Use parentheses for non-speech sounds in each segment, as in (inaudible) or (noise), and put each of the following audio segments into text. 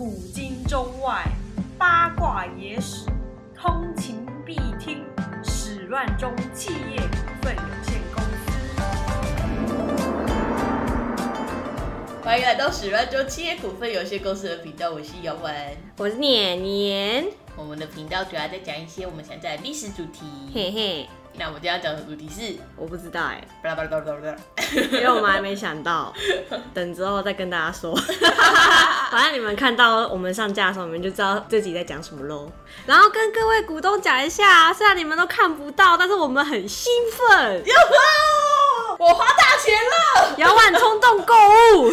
古今中外，八卦野史，通勤必听。史乱中企业股份有限公司。欢迎来到史乱中企业股份有限公司的频道，我是姚文。我是年年，我们的频道主要在讲一些我们想讲的历史主题。嘿嘿，那我们今天要讲的主题是，我不知道哎，巴拉巴拉巴拉巴拉，因为我们还没想到，等之后再跟大家说。(laughs) 反正你们看到我们上架的时候，你们就知道这集在讲什么喽。然后跟各位股东讲一下，虽然你们都看不到，但是我们很兴奋，哟吼！我花大钱了，姚婉冲动购物。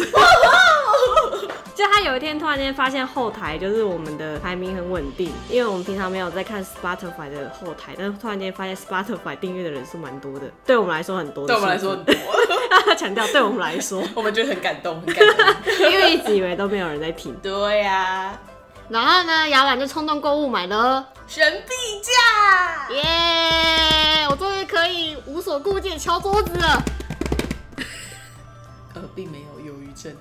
就他有一天突然间发现后台就是我们的排名很稳定，因为我们平常没有在看 Spotify 的后台，但是突然间发现 Spotify 订阅的人数蛮多的，对我们来说很多。对我们来说很多。他强调对我们来说，(laughs) 我们觉得很感动，很感动，因为一直以为都没有人在听。对呀、然后呢，摇篮就冲动购物买了，神币架，耶！我终于可以无所顾忌地敲桌子了。呃，并没有忧郁症。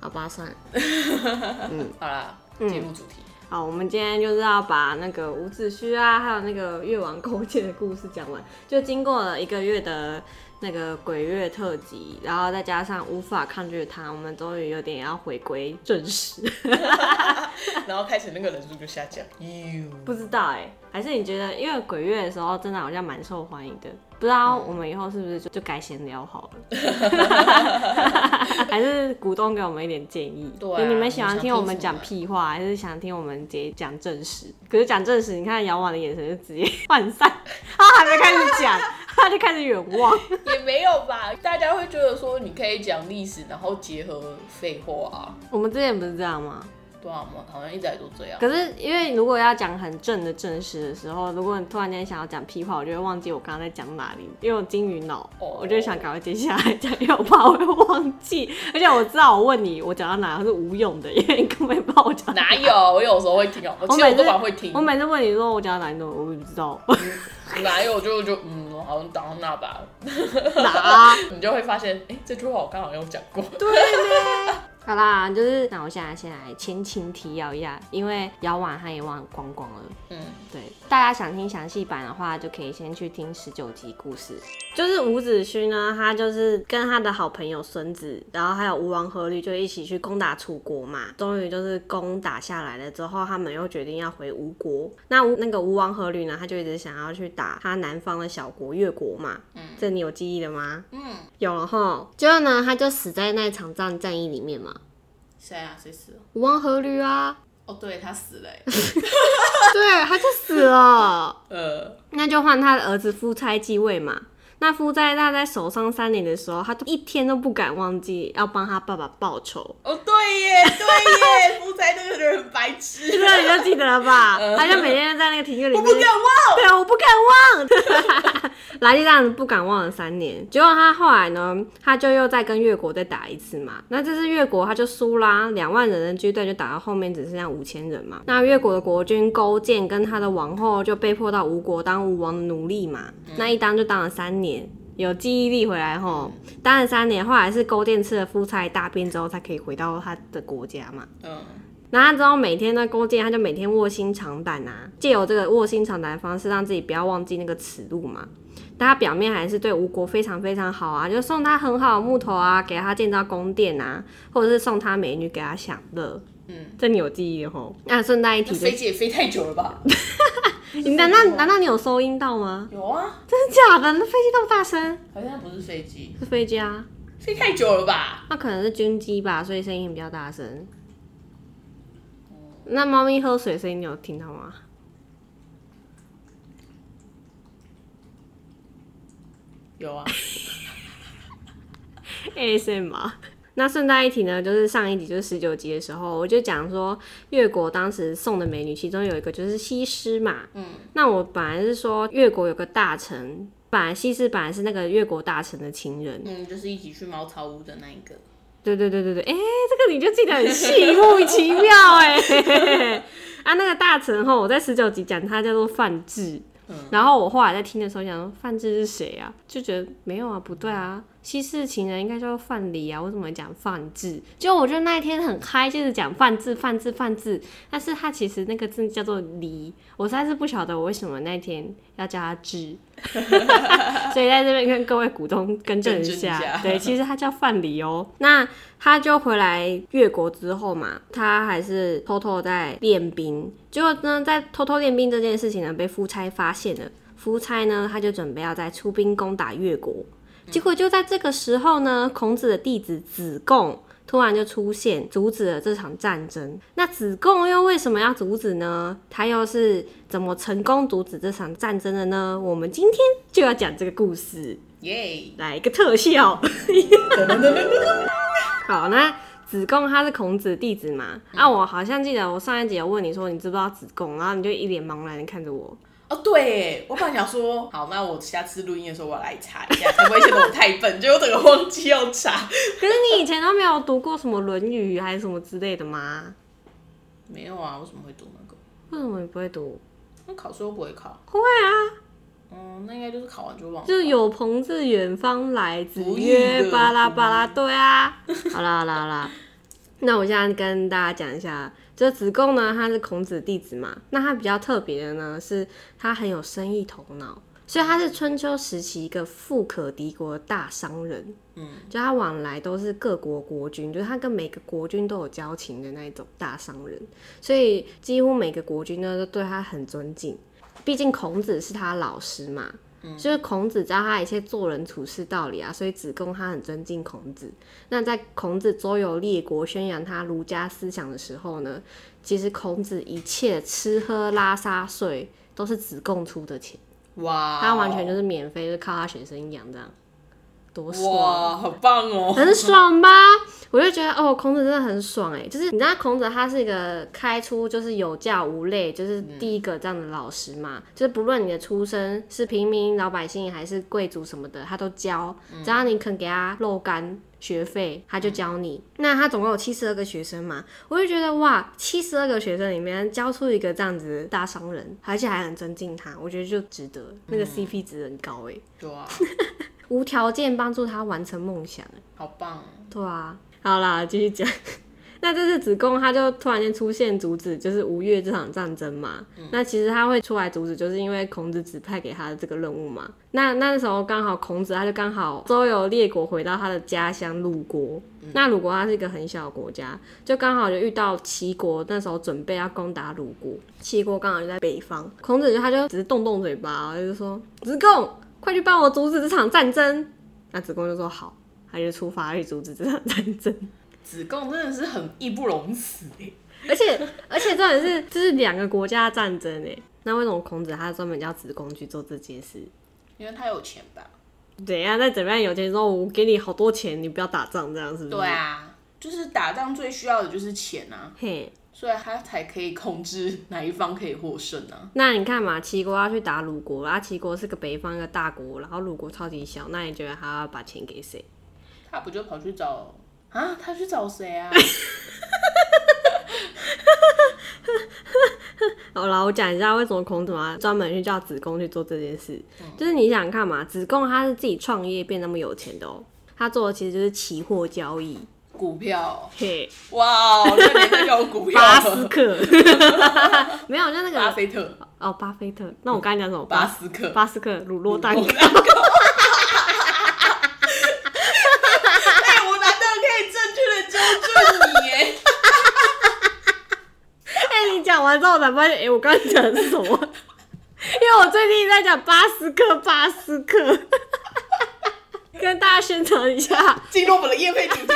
好吧，算了。(laughs) 好啦，嗯进入主题。好，我们今天就是要把那个伍子胥啊，还有那个越王勾践的故事讲完。就经过了一个月的那个鬼月特辑，然后再加上无法抗拒他，我们终于有点要回归正史。(laughs) 然后开始那个人数就下降。哟，不知道哎、还是你觉得，因为鬼月的时候真的好像蛮受欢迎的，不知道我们以后是不是就就改闲聊好了？(laughs) 还是股东给我们一点建议？对啊你们喜欢听我们讲屁话，还是想听我们直接讲正史？可是讲正史，你看姚婉的眼神就直接涣散，(laughs) 他还没开始讲，(laughs) 他就开始远望。(laughs) 也没有吧，大家会觉得说你可以讲历史，然后结合废话啊。我们之前不是这样吗？对啊，我们好像一直来都这样。可是因为如果要讲很正的正事的时候，如果你突然间想要讲屁话，我就会忘记我刚刚在讲哪里，因为我金鱼脑哦我就想赶快接下来讲，因为我怕我会忘记，而且我知道我问你我讲到哪是无用的，因为你根本不知道我讲到哪有？我有时候会听哦，我其实我我每次都蛮会听我。每次问你说我讲到哪里都我也不知道哪有就就嗯，我好像讲到那吧，(laughs) 哪。(laughs) 你就会发现，哎、这句话我刚好有讲过。好啦，就是那我现在先来前情提要一下，因为摇完他也忘光光了。嗯，对，大家想听详细版的话，就可以先去听十九集故事。就是伍子胥呢，他就是跟他的好朋友孙子，然后还有吴王阖闾，就一起去攻打楚国嘛。终于就是攻打下来了之后，他们又决定要回吴国。那吴那个吴王阖闾呢，他就一直想要去打他南方的小国越国嘛。嗯，这你有记忆的吗？嗯，有了哈。结果呢，他就死在那场战战役里面嘛。谁啊？谁死了？吴王阖闾啊，哦，对他死了、欸。(laughs) 对，他就死了。(laughs) 呃，那就换他的儿子夫差继位嘛。那夫差他在手上三年的时候，他一天都不敢忘记要帮他爸爸报仇。哦，对耶，对耶，(laughs) 夫差那个人很白痴。(laughs) 这你就记得了吧？(laughs) 他就每天在那个庭院里面，我不敢忘。对啊，我不敢忘。来就这样子不敢忘了三年，结果他后来呢，他就又再跟越国再打一次嘛。那这次越国他就输啦，两万人的军队就打到后面只剩下五千人嘛。那越国的国君勾践跟他的王后就被迫到吴国当吴王的奴隶嘛。那一当就当了三年。有记忆力回来吼，当了三年，后来是勾践吃了夫差大便之后，才可以回到他的国家嘛。嗯，那他之后每天呢，勾践他就每天卧薪尝胆啊，借由这个卧薪尝胆的方式，让自己不要忘记那个耻辱嘛。但他表面还是对吴国非常非常好啊，就送他很好的木头啊，给他建造宫殿啊，或者是送他美女给他享乐。嗯，这你有记忆的吼。那顺带一提飞，机也飞太久了吧？(laughs) 你难道难道你有收音到吗？有啊，真的假的？那飞机那么大声，好像不是飞机，是飞机啊？飞太久了吧？那可能是军机吧，所以声音比较大声。那猫咪喝水声音你有听到吗？有啊。(laughs) ASM 那顺带一提呢，就是上一集就是十九集的时候，我就讲说越国当时送的美女，其中有一个就是西施嘛。嗯，那我本来是说越国有个大臣，本来西施本来是那个越国大臣的情人。嗯，就是一起去茅草屋的那一个。对对对对对，哎、这个你就记得很细，莫名其妙哎、(laughs) 啊，那个大臣吼，我在十九集讲他叫做范志。然后我后来在听的时候想说范志是谁啊？就觉得没有啊，不对啊，西式情人应该叫范蠡啊，为什么讲范志？就我觉得那一天很嗨，就是讲范志、范志、范志，但是他其实那个字叫做离，我实在是不晓得我为什么那天要叫他志，(laughs) 所以在这边跟各位股东更正一下，下对，其实他叫范蠡哦。那他就回来越国之后嘛，他还是偷偷在练兵，结果呢，在偷偷练兵这件事情呢，被夫差发现了。夫差呢，他就准备要再出兵攻打越国，结果就在这个时候呢，孔子的弟子子贡突然就出现，阻止了这场战争。那子贡又为什么要阻止呢？他又是怎么成功阻止这场战争的呢？我们今天就要讲这个故事。耶！来一个特效。(laughs) 好，那子贡他是孔子弟子嘛？啊，我好像记得我上一集有问你说你知不知道子贡，然后你就一脸茫然的看着我。哦，对，我本来想说，好，那我下次录音的时候我要来查一下，才不会显得我太笨，(laughs) 就我整个忘记要查。可是你以前都没有读过什么《论语》还是什么之类的吗？没有啊，为什么会读那个？为什么你不会读？那考试又不会考。会啊，嗯，那应该就是考完就忘了。就有朋自远方来，子曰巴拉巴拉，对啊。好啦好啦好啦，那我现在跟大家讲一下，这子贡呢，他是孔子弟子嘛，那他比较特别的呢，是他很有生意头脑，所以他是春秋时期一个富可敌国的大商人。嗯，就他往来都是各国国君，就是他跟每个国君都有交情的那种大商人，所以几乎每个国君呢都对他很尊敬。毕竟孔子是他老师嘛，就是孔子教他一些做人处事道理啊，所以子贡他很尊敬孔子。那在孔子周游列国，宣扬他儒家思想的时候呢，其实孔子一切吃喝拉撒睡都是子贡出的钱，哇，他完全就是免费，就是靠他学生养这样，多爽！哇，好棒哦！很爽吧？我就觉得哦，孔子真的很爽哎，就是你知道孔子他是一个开出就是有教无类，就是第一个这样的老师嘛，就是不论你的出身是平民老百姓还是贵族什么的，他都教，只要你肯给他肉干。学费他就教你，那他总共有七十二个学生嘛，我就觉得哇，七十二个学生里面教出一个这样子的大商人，而且还很尊敬他，我觉得就值得，那个 CP 值很高哎，对啊，无条件帮助他完成梦想哎。好棒哦！对啊，好啦，继续讲。(laughs) 那这次子贡他就突然间出现阻止，就是吴越这场战争嘛。那其实他会出来阻止，就是因为孔子指派给他的这个任务嘛。那那时候刚好孔子他就刚好周游列国，回到他的家乡鲁国。那鲁国它是一个很小的国家，就刚好就遇到齐国，那时候准备要攻打鲁国，齐国刚好就在北方。孔子就他就只是动动嘴巴，就是说子贡，快去帮我阻止这场战争。那子贡就说好。他就出发去阻止这场战争，子贡真的是很义不容辞哎，而且而且重点是这是两个国家的战争哎，那为什么孔子他专门叫子贡去做这件事？因为他有钱吧？怎样在怎么样有钱之后，我给你好多钱，你不要打仗这样是不是？对啊，就是打仗最需要的就是钱啊，嘿，所以他才可以控制 (laughs) 哪一方可以获胜啊。那你看嘛，齐国要去打鲁国，然后齐国是个北方一个大国，然后鲁国超级小，那你觉得他要把钱给谁？他不就跑去找啊？他去找谁啊？(laughs) 好了，我讲一下为什么孔子嘛专门去叫子贡去做这件事，就是你想看嘛，子贡他是自己创业变那么有钱的哦、他做的其实就是期货交易，股票，嘿，哇，那年代就有股票 (laughs) 巴斯了。克，(laughs) 没有就那个巴菲特，哦，巴菲特，那我刚才讲什么？巴斯克，巴斯克乳酪蛋糕。(laughs) 哎，我难得可以正确的纠正你耶。哎、你讲完之后我才发现，哎、我刚才讲的是什么？因为我最近在讲巴斯克，巴斯克，跟大家宣传一下。进入我们的夜配主题。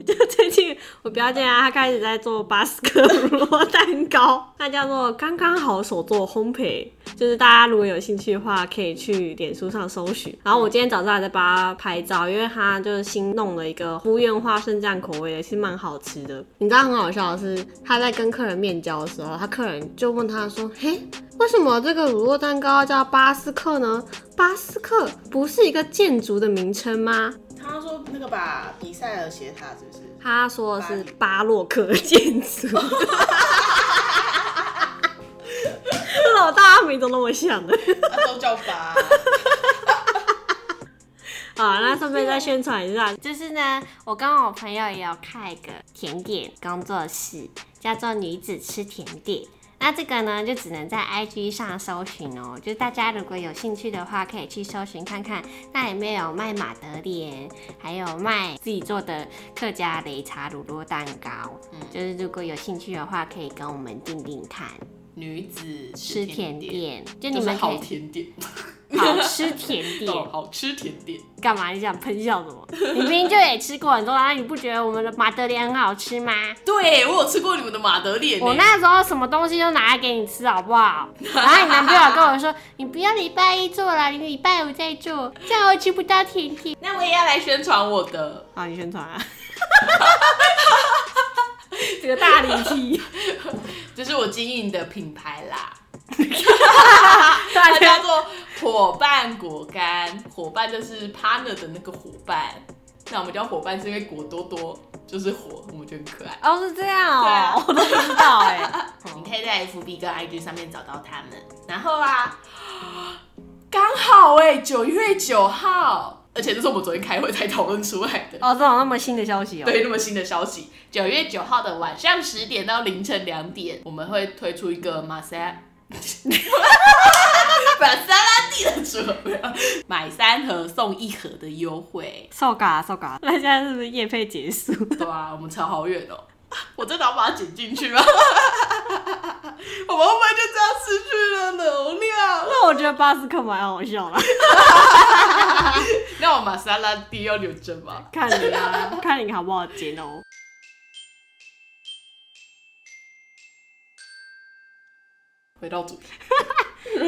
(laughs) 就最近我表姐啊，她开始在做巴斯克乳酪蛋糕，它叫做刚刚好手做烘焙，就是大家如果有兴趣的话，可以去脸书上搜寻。然后我今天早上还在帮他拍照，因为他就是新弄了一个福苑花生酱口味的，是蛮好吃的。你知道很好笑的是，他在跟客人面交的时候，他客人就问他说：“嘿，为什么这个乳酪蛋糕叫巴斯克呢？巴斯克不是一个建筑的名称吗？”他说那个吧，比赛尔斜塔是不是？他说的是巴洛克建筑，(laughs) 为什么大家名都那么像的？他都叫爸。(laughs) 好，那顺便再宣传一下，就是呢，我跟我朋友也有开一个甜点工作室，叫做女子吃甜点。那这个呢，就只能在 IG 上搜寻哦。就大家如果有兴趣的话，可以去搜寻看看，那里面有卖马德莲，还有卖自己做的客家擂茶乳酪蛋糕。嗯，就是如果有兴趣的话，可以跟我们订订看。女子吃甜点，就你们可以甜点，(laughs) 好吃甜点。(laughs) 哦，好吃甜点。干嘛？你想喷笑什么？(laughs) 你明明就也吃过很多啊，你不觉得我们的马德莲很好吃吗？对我有吃过你们的马德莲呢，我那时候什么东西都拿来给你吃，好不好？然后你男朋友跟我说，你不要礼拜一做了，你礼拜五再做，这样我吃不到甜甜。那我也要来宣传我的，好，你宣传啊。这个大离题，这是我经营的品牌啦，(laughs) 大它叫做伙伴果干，伙伴就是 partner 的那个伙伴。那我们叫伙伴是因为果多多就是火，我们觉得很可爱。哦是这样对啊哦，我都不知道哎。(laughs) 你可以在 FB 跟 IG 上面找到他们。然后啊，(gasps) 刚好哎、九月九号，而且这是我们昨天开会才讨论出来的。哦，这种那么新的消息哦。对，那么新的消息，九月九号的晚上十点到凌晨两点，我们会推出一个马赛，(laughs) 把沙拉蒂的主合，买三盒送一盒的优惠。受嘎受嘎，那现在是不是夜配结束？对啊，我们差好远哦。(laughs) 我真的要把它剪进去吗？(laughs) 我们会不会就这样失去了能量？那我觉得巴斯克蛮好笑的，(laughs) 那我玛莎拉蒂要留着吗？看你啊，看你好不好剪哦。回到主题，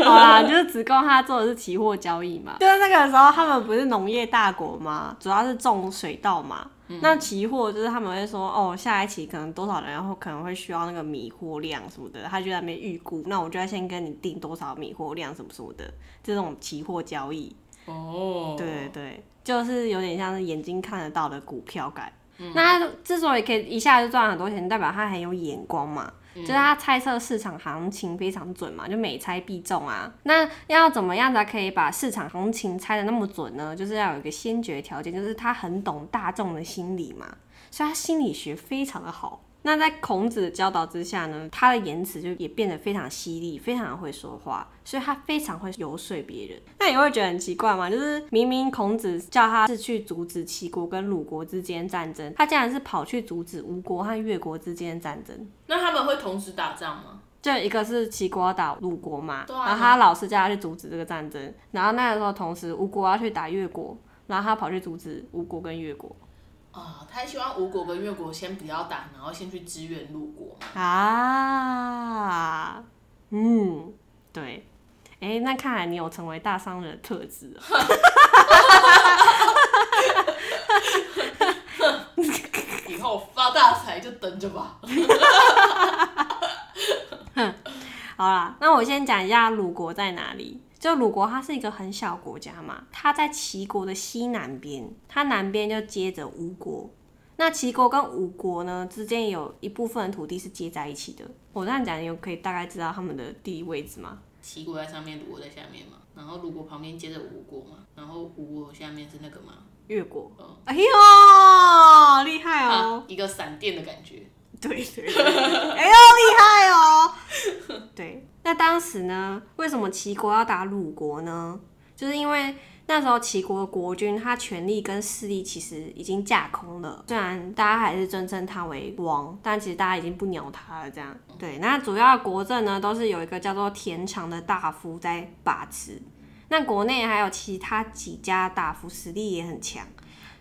好啦，就是子贡他做的是期货交易嘛，就是那个时候他们不是农业大国嘛，主要是种水稻嘛。那期货就是他们会说，哦，下一期可能多少人，然后可能会需要那个米货量什么的，他就在那边预估，那我就要先跟你定多少米货量什么什么的，这种期货交易。哦，对对对，就是有点像是眼睛看得到的股票感。那他之所以可以一下就赚很多钱，代表他很有眼光嘛，就是他猜测市场行情非常准嘛，就每猜必中啊。那要怎么样才可以把市场行情猜的那么准呢？就是要有一个先决条件，就是他很懂大众的心理嘛，所以他心理学非常的好。那在孔子的教导之下呢，他的言辞就也变得非常犀利，非常会说话，所以他非常会游说别人。那你会觉得很奇怪吗？就是明明孔子叫他是去阻止齐国跟鲁国之间战争，他竟然是跑去阻止吴国和越国之间的战争。那他们会同时打仗吗？就一个是齐国要打鲁国嘛，啊然后他老师叫他去阻止这个战争，然后那个时候同时吴国要去打越国，然后他跑去阻止吴国跟越国啊、他希望吴国跟越国先不要打，然后先去支援鲁国。啊，嗯，对，哎、那看来你有成为大商人的特质哦。(laughs) 以后发大财就等着吧。(laughs) 好啦，那我先讲一下鲁国在哪里。就鲁国，它是一个很小国家嘛，它在齐国的西南边，它南边就接着吴国。那齐国跟吴国呢之间有一部分的土地是接在一起的。我这样讲，你有可以大概知道他们的地理位置吗？齐国在上面，鲁国在下面嘛，然后鲁国旁边接着吴国嘛，然后吴国下面是那个嘛，越国。嗯哎呦，厉害哦！啊，一个闪电的感觉。对对对，(laughs) 哎呦，厉害哦！对，那当时呢，为什么齐国要打鲁国呢？就是因为那时候齐国的国君他权力跟势力其实已经架空了，虽然大家还是尊称他为王，但其实大家已经不鸟他了。这样对，那主要国政呢都是有一个叫做田常的大夫在把持。那国内还有其他几家大夫实力也很强，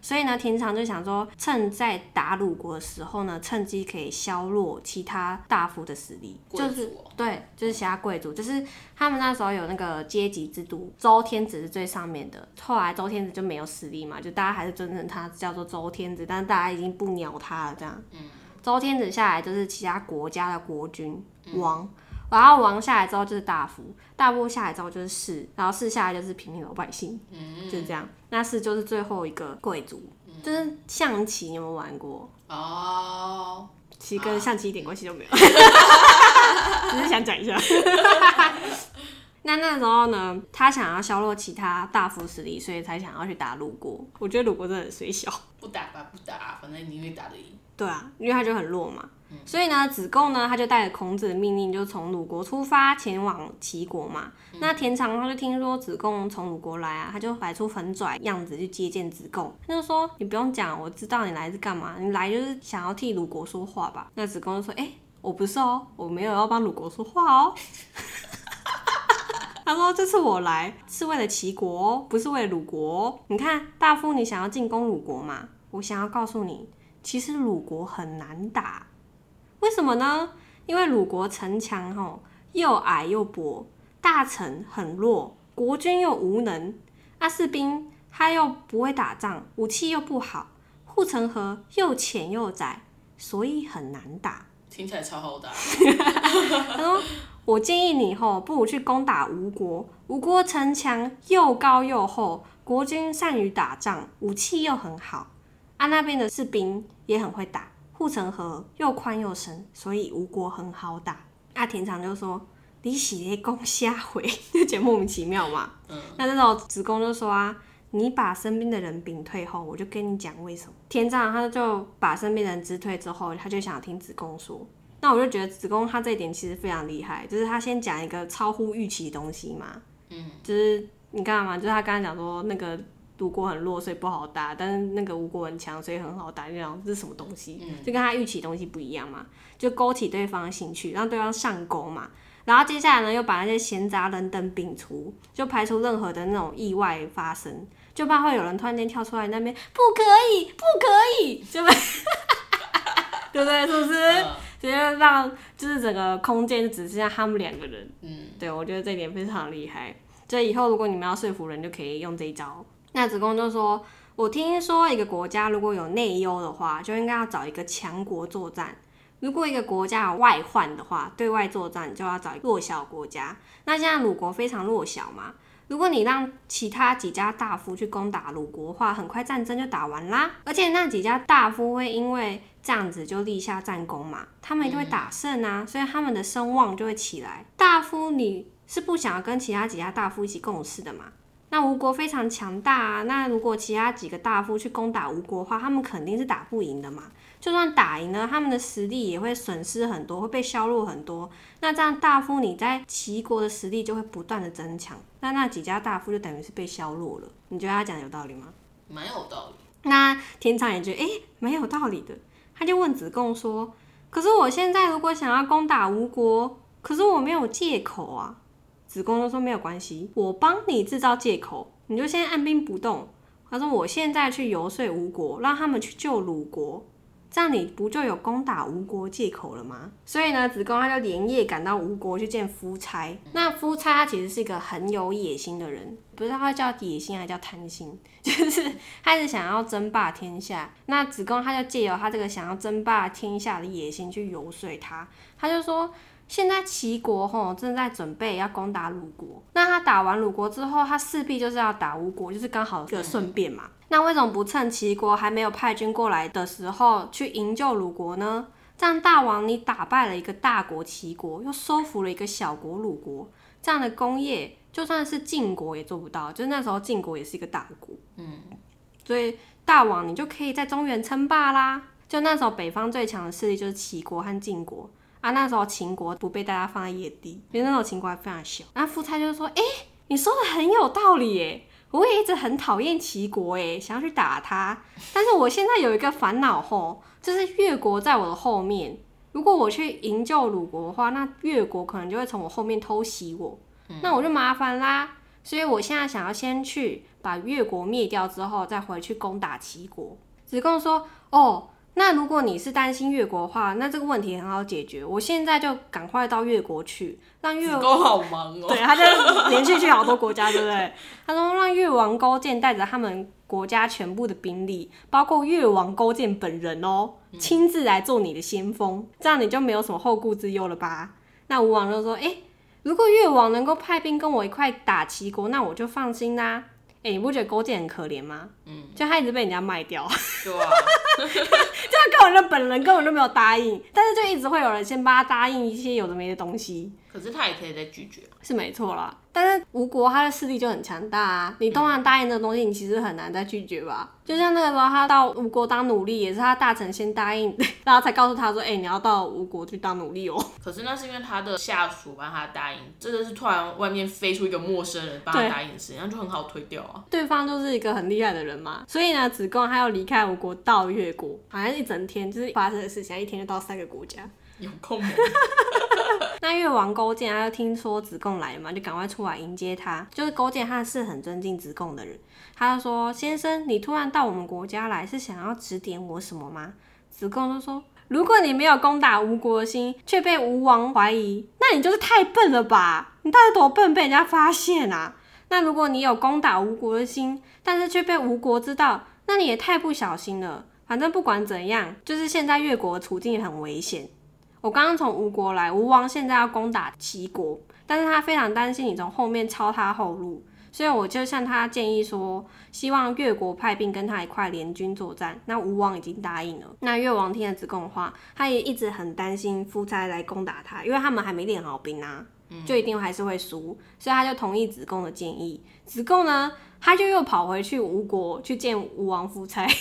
所以呢，田常就想说，趁在打鲁国的时候呢，趁机可以削弱其他大夫的实力，贵就是哦。对，就是其他贵族，就是他们那时候有那个阶级制度，周天子是最上面的，后来周天子就没有实力嘛，就大家还是尊称他叫做周天子，但是大家已经不鸟他了，这样。嗯。周天子下来就是其他国家的国君王，然后王下来之后就是大夫，大夫下来之后就是士，然后士下来就是平民老百姓，嗯，就是这样。那是就是最后一个贵族，就是象棋，你有没有玩过？哦，其实跟象棋一点关系都没有，(laughs) 只是想讲一下。(laughs) 那那时候呢，他想要削弱其他大夫实力，所以才想要去打鲁国。我觉得鲁国真的很水小。不打吧，不打，反正一定会打得赢。对啊，因为他就很弱嘛。所以呢，子贡呢，他就带着孔子的命令，就从鲁国出发，前往齐国嘛。那田常他就听说子贡从鲁国来啊，他就摆出很拽样子去接见子贡。他就说：“你不用讲，我知道你来是干嘛，你来就是想要替鲁国说话吧？”那子贡就说：“哎、我不是哦，我没有要帮鲁国说话哦。(laughs) ”他说：“这次我来是为了齐国哦，不是为了鲁国哦。你看，大夫，你想要进攻鲁国嘛？我想要告诉你，其实鲁国很难打。为什么呢？因为鲁国城墙吼又矮又薄，大臣很弱，国君又无能，啊士兵他又不会打仗，武器又不好，护城河又浅又窄，所以很难打。听起来超好打。他说：“我建议你吼，不如去攻打吴国。吴国城墙又高又厚，国君善于打仗，武器又很好，啊那边的士兵也很会打，护城河又宽又深，所以吴国很好打。”啊田常就说：“你是咧攻瞎回，就觉得莫名其妙嘛。嗯，那这时候子贡就说啊，你把身边的人屏退后，我就跟你讲为什么。田常他就把身边的人支退之后，他就想听子贡说。那我就觉得子贡他这一点其实非常厉害，就是他先讲一个超乎预期的东西嘛，嗯，就是你干嘛？就是他刚才讲说那个鲁国很弱，所以不好打，但是那个吴国很强，所以很好打。你讲这是什么东西？嗯就跟他预期的东西不一样嘛，就勾起对方的兴趣，让对方上钩嘛。然后接下来呢，又把那些闲杂人等摒除，就排除任何的那种意外发生，就怕会有人突然间跳出来那边不可以，不可以，就被，(laughs) 对不对？是不是？嗯直接让就是整个空间只剩下他们两个人。嗯，对我觉得这一点非常厉害。所以以后如果你们要说服人，就可以用这一招。那子贡就说：“我听说一个国家如果有内忧的话，就应该要找一个强国作战；如果一个国家有外患的话，对外作战就要找一个弱小国家。那现在鲁国非常弱小嘛，如果你让其他几家大夫去攻打鲁国的话，很快战争就打完啦。而且那几家大夫会因为这样子就立下战功嘛，他们一定会打胜啊，所以他们的声望就会起来。大夫你是不想要跟其他几家大夫一起共事的嘛？那吴国非常强大啊，那如果其他几个大夫去攻打吴国的话，他们肯定是打不赢的嘛。就算打赢了，他们的实力也会损失很多，会被削弱很多。那这样大夫你在齐国的实力就会不断的增强，那那几家大夫就等于是被削弱了。你觉得他讲的有道理吗？蛮有道理。那田常也觉得诶蛮有道理的，他就问子贡说：“可是我现在如果想要攻打吴国，可是我没有借口啊。”子贡就说：“没有关系，我帮你制造借口，你就先按兵不动。”他说：“我现在去游说吴国，让他们去救鲁国，这样你不就有攻打吴国借口了吗？”所以呢，子贡他就连夜赶到吴国去见夫差。那夫差他其实是一个很有野心的人，不知道他叫野心还叫贪心，就是他是想要争霸天下。那子贡他就借由他这个想要争霸天下的野心去游说他，他就说。现在齐国吼正在准备要攻打鲁国，那他打完鲁国之后，他势必就是要打吴国，就是刚好一个顺便嘛。那为什么不趁齐国还没有派军过来的时候去营救鲁国呢？这样大王你打败了一个大国齐国，又收服了一个小国鲁国，这样的功业就算是晋国也做不到。就是那时候晋国也是一个大国，嗯，所以大王你就可以在中原称霸啦。就那时候北方最强的势力就是齐国和晋国啊，那时候秦国不被大家放在眼底，因为那时候秦国还非常小。那夫差就说：“哎、你说的很有道理耶，我也一直很讨厌齐国哎，想要去打他，但是我现在有一个烦恼吼，就是越国在我的后面，如果我去营救鲁国的话，那越国可能就会从我后面偷袭我，那我就麻烦啦。所以我现在想要先去把越国灭掉之后，再回去攻打齐国。子贡说：“哦，那如果你是担心越国的话，那这个问题很好解决。我现在就赶快到越国去，让越国好忙哦。对，他就连续去好多国家，对不对？(laughs) 他说让越王勾践带着他们国家全部的兵力，包括越王勾践本人哦，亲自来做你的先锋，这样你就没有什么后顾之忧了吧？那吴王就说：“哎、如果越王能够派兵跟我一块打齐国，那我就放心啦。哎、你不觉得勾践很可怜吗？嗯，就他一直被人家卖掉，(laughs) 对啊，(laughs) 就他根本就本人根本就没有答应，但是就一直会有人先帮他答应一些有的没的东西，可是他也可以再拒绝。是没错啦。但是吴国他的势力就很强大啊，你通常答应这个东西，你其实很难再拒绝吧？就像那个时候他到吴国当奴隶，也是他大臣先答应，(laughs) 然后才告诉他说，哎、你要到吴国去当奴隶哦。(laughs) 可是那是因为他的下属帮他答应，真的是突然外面飞出一个陌生人帮他答应的事情，那就很好推掉啊。对方就是一个很厉害的人嘛，所以呢，子贡他要离开吴国到越国，好像一整天就是发生的事情，一天就到三个国家。有空吗？(laughs) 那越王勾践他就听说子贡来了嘛，就赶快出来迎接他。就是勾践他是很尊敬子贡的人，他就说：“先生，你突然到我们国家来，是想要指点我什么吗？”子贡就说：“如果你没有攻打吴国的心，却被吴王怀疑，那你就是太笨了吧？你到底多笨，被人家发现啊？那如果你有攻打吴国的心，但是却被吴国知道，那你也太不小心了。反正不管怎样，就是现在越国的处境很危险。”我刚刚从吴国来，吴王现在要攻打齐国，但是他非常担心你从后面抄他后路，所以我就向他建议说，希望越国派兵跟他一块联军作战。那吴王已经答应了。那越王听了子贡的话，他也一直很担心夫差来攻打他，因为他们还没练好兵啊，就一定还是会输，所以他就同意子贡的建议。子贡呢，他就又跑回去吴国去见吴王夫差。(laughs)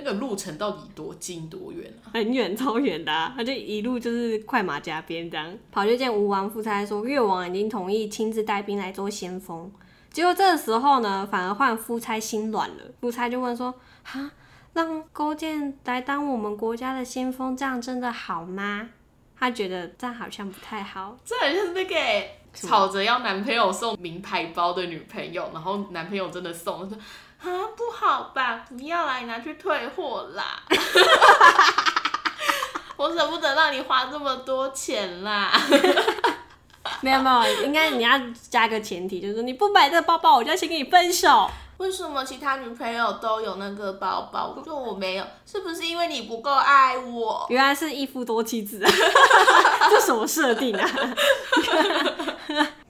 那个路程到底多近多远啊？很远，超远的、啊，他就一路就是快马加鞭这样跑去见吴王夫差，说越王已经同意亲自带兵来做先锋。结果这个时候呢，反而换夫差心软了。夫差就问说：“哈，让勾践来当我们国家的先锋，这样真的好吗？”他觉得这样好像不太好。这很像是那个欸吵着要男朋友送名牌包的女朋友，然后男朋友真的送，说啊不好吧，不要啦，你拿去退货啦。(laughs) 我舍不得让你花这么多钱啦。(laughs) 没有没有，应该你要加个前提，就是你不买这个包包，我就要先跟你分手。为什么其他女朋友都有那个包包，就我没有？是不是因为你不够爱我？原来是一夫多妻制啊，(laughs) 这什么设定啊？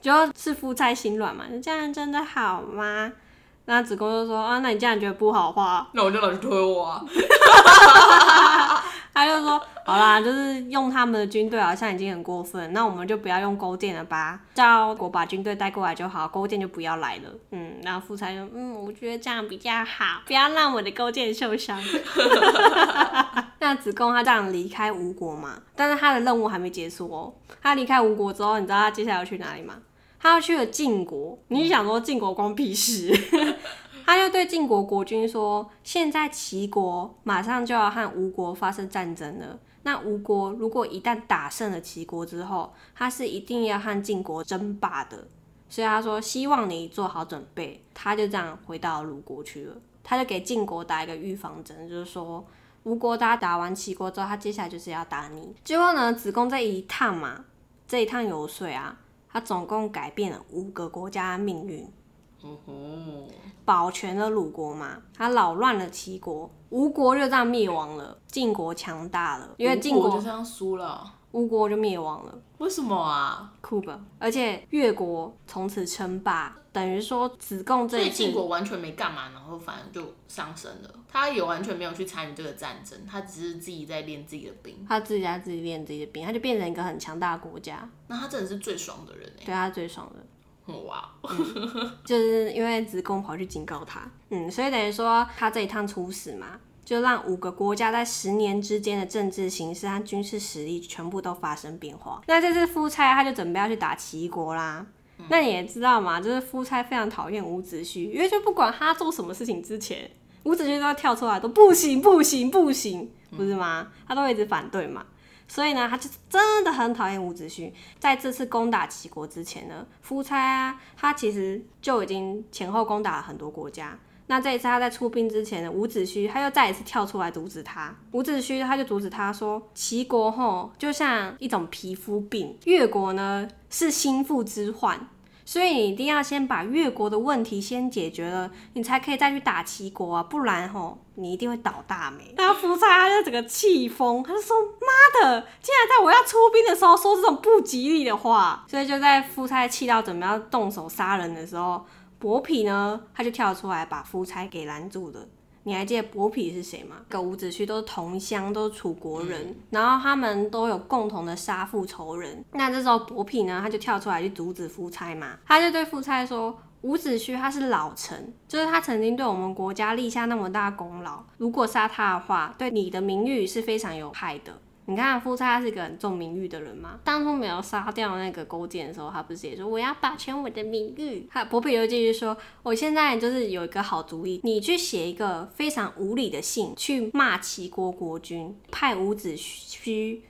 就是夫妻心软嘛，这样真的好吗？那子贡就说啊，那你这样觉得不好的话，那我就拿去推我啊。(laughs) 他就说好啦，就是用他们的军队好像已经很过分，那我们就不要用勾践了吧，叫我把军队带过来就好，勾践就不要来了。嗯，然后夫差就嗯，我觉得这样比较好，不要让我的勾践受伤。(laughs) 那子贡他这样离开吴国嘛，但是他的任务还没结束哦。他离开吴国之后，你知道他接下来要去哪里吗？他要去了晋国。你想说晋国关屁事？(laughs) 他就对晋国国君说：“现在齐国马上就要和吴国发生战争了。那吴国如果一旦打胜了齐国之后，他是一定要和晋国争霸的。所以他说希望你做好准备。他就这样回到鲁国去了。他就给晋国打一个预防针，就是说吴国他打完齐国之后，他接下来就是要打你。结果呢，子贡这一趟嘛，这一趟游说啊，他总共改变了五个国家的命运。”保全了鲁国嘛，他扰乱了齐国，吴国就这样灭亡了，晋国强大了，因为晋国就这样输了，吴国就灭亡了，为什么啊？酷吧？而且越国从此称霸，等于说子贡这所以一次晋国完全没干嘛，然后反而就上升了。他也完全没有去参与这个战争，他只是自己在练自己的兵。他自己家自己练自己的兵，他就变成一个很强大的国家，那他真的是最爽的人哎、对他最爽的。哇，就是因为子贡跑去警告他，嗯，所以等于说他这一趟出使嘛，就让五个国家在十年之间的政治形势和军事实力全部都发生变化。那这次夫差他就准备要去打齐国啦。那你也知道嘛，就是夫差非常讨厌伍子胥，因为就不管他做什么事情之前，伍子胥都要跳出来都不行不行不行，不是吗？他都一直反对嘛。所以呢，他就真的很讨厌伍子胥。在这次攻打齐国之前呢，夫差啊，他其实就已经前后攻打了很多国家。那这一次他在出兵之前呢，伍子胥他又再一次跳出来阻止他。伍子胥他就阻止他说，齐国吼就像一种皮肤病，越国呢是心腹之患。所以你一定要先把越国的问题先解决了，你才可以再去打齐国啊，不然吼你一定会倒大霉。(laughs) 那夫差他就整个气疯，他就说：“妈的，竟然在我要出兵的时候说这种不吉利的话！”所以就在夫差气到准备要动手杀人的时候，伯嚭呢他就跳出来把夫差给拦住了。你还记得伯嚭是谁吗？跟伍子胥都是同乡，都是楚国人，然后他们都有共同的杀父仇人。那这时候伯嚭呢，他就跳出来去阻止夫差嘛，他就对夫差说。伍子胥他是老臣，就是他曾经对我们国家立下那么大功劳，如果杀他的话，对你的名誉是非常有害的。你看夫差是一个很重名誉的人嘛，当初没有杀掉那个勾践的时候，他不是也说我要保全我的名誉？他伯嚭又继续说，我现在就是有一个好主意，你去写一个非常无理的信去骂齐国国君，派伍子胥。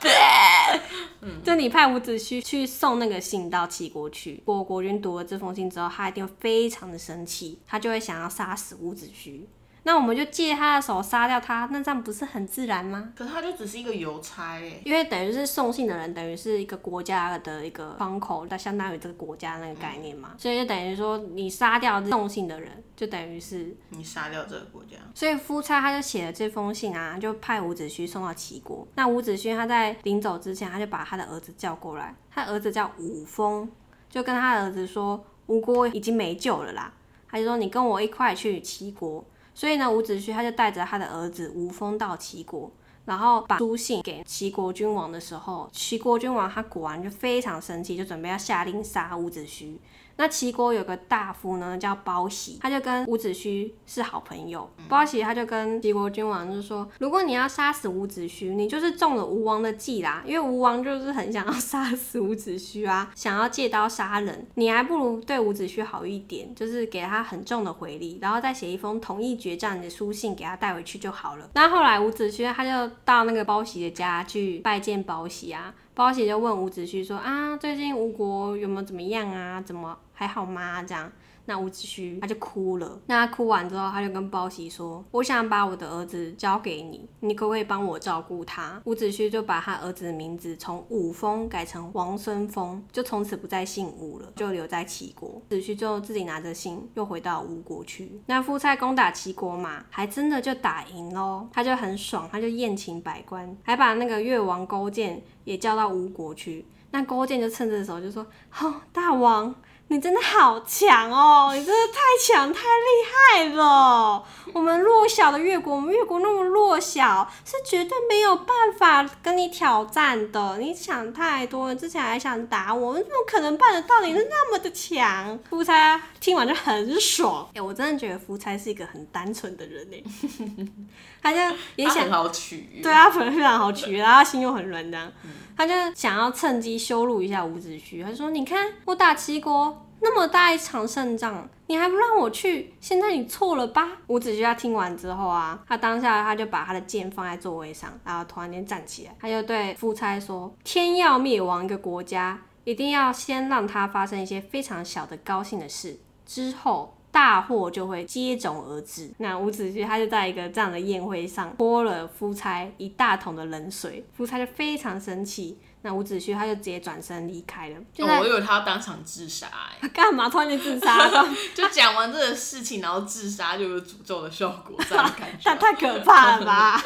(laughs) 就你派伍子胥去送那个信到齐国去，国国君读了这封信之后，他一定会非常的生气，他就会想要杀死伍子胥。那我们就借他的手杀掉他，那这样不是很自然吗？可他就只是一个邮差哎，因为等于是送信的人，等于是一个国家的一个窗口，那相当于这个国家那个概念嘛，所以就等于说你杀掉送信的人，就等于是你杀掉这个国家。所以夫差他就写了这封信啊，就派伍子胥送到齐国。那伍子胥他在临走之前，他就把他的儿子叫过来，他儿子叫伍丰，就跟他儿子说吴国已经没救了啦，他就说你跟我一块去齐国。所以呢，伍子胥他就带着他的儿子吴峰到齐国，然后把书信给齐国君王的时候，齐国君王他果然就非常生气，就准备要下令杀伍子胥。那齐国有个大夫呢，叫包喜，他就跟伍子胥是好朋友。包喜他就跟齐国君王就说：“如果你要杀死伍子胥，你就是中了吴王的计啦。因为吴王就是很想要杀死伍子胥啊，想要借刀杀人。你还不如对伍子胥好一点，就是给他很重的回礼，然后再写一封同意决战的书信给他带回去就好了。”那后来伍子胥他就到那个包喜的家去拜见包喜啊。包喜就问伍子胥说：“啊，最近吴国有没有怎么样啊？怎么还好吗？”这样。那伍子胥他就哭了。那他哭完之后，他就跟包喜说：“我想把我的儿子交给你，你可不可以帮我照顾他？”伍子胥就把他儿子的名字从伍丰改成王孙丰，就从此不再姓伍了，就留在齐国。子胥就自己拿着信又回到吴国去。那夫差攻打齐国嘛，还真的就打赢喽，他就很爽，他就宴请百官，还把那个越王勾践也叫到吴国去。那勾践就趁这时候就说：“好，大王。”你真的好强哦！你真的太强太厉害了！我们弱小的越国，我们越国那么弱小，是绝对没有办法跟你挑战的。你想太多，之前还想打我，怎么可能办得到？你是那么的强。夫差听完就很爽。哎，我真的觉得夫差是一个很单纯的人呢。(laughs) 他就也想好取，对啊，非常好取悦，然后心又很软，这样。他就想要趁机羞辱一下伍子胥，他说：“你看我打齐国那么大一场胜仗，你还不让我去，现在你错了吧？”伍子胥他听完之后啊，他当下他就把他的剑放在座位上，然后突然间站起来，他就对夫差说：“天要灭亡一个国家，一定要先让他发生一些非常小的高兴的事，之后。”大祸就会接踵而至。那伍子胥他就在一个这样的宴会上泼了夫差一大桶的冷水，夫差就非常生气。那伍子胥他就直接转身离开了。我以为他要当场自杀，他 (laughs) 干嘛突然间自杀？(laughs) 就讲完这个事情，然后自杀就有诅咒的效果，这样感觉。(laughs) 太可怕了吧！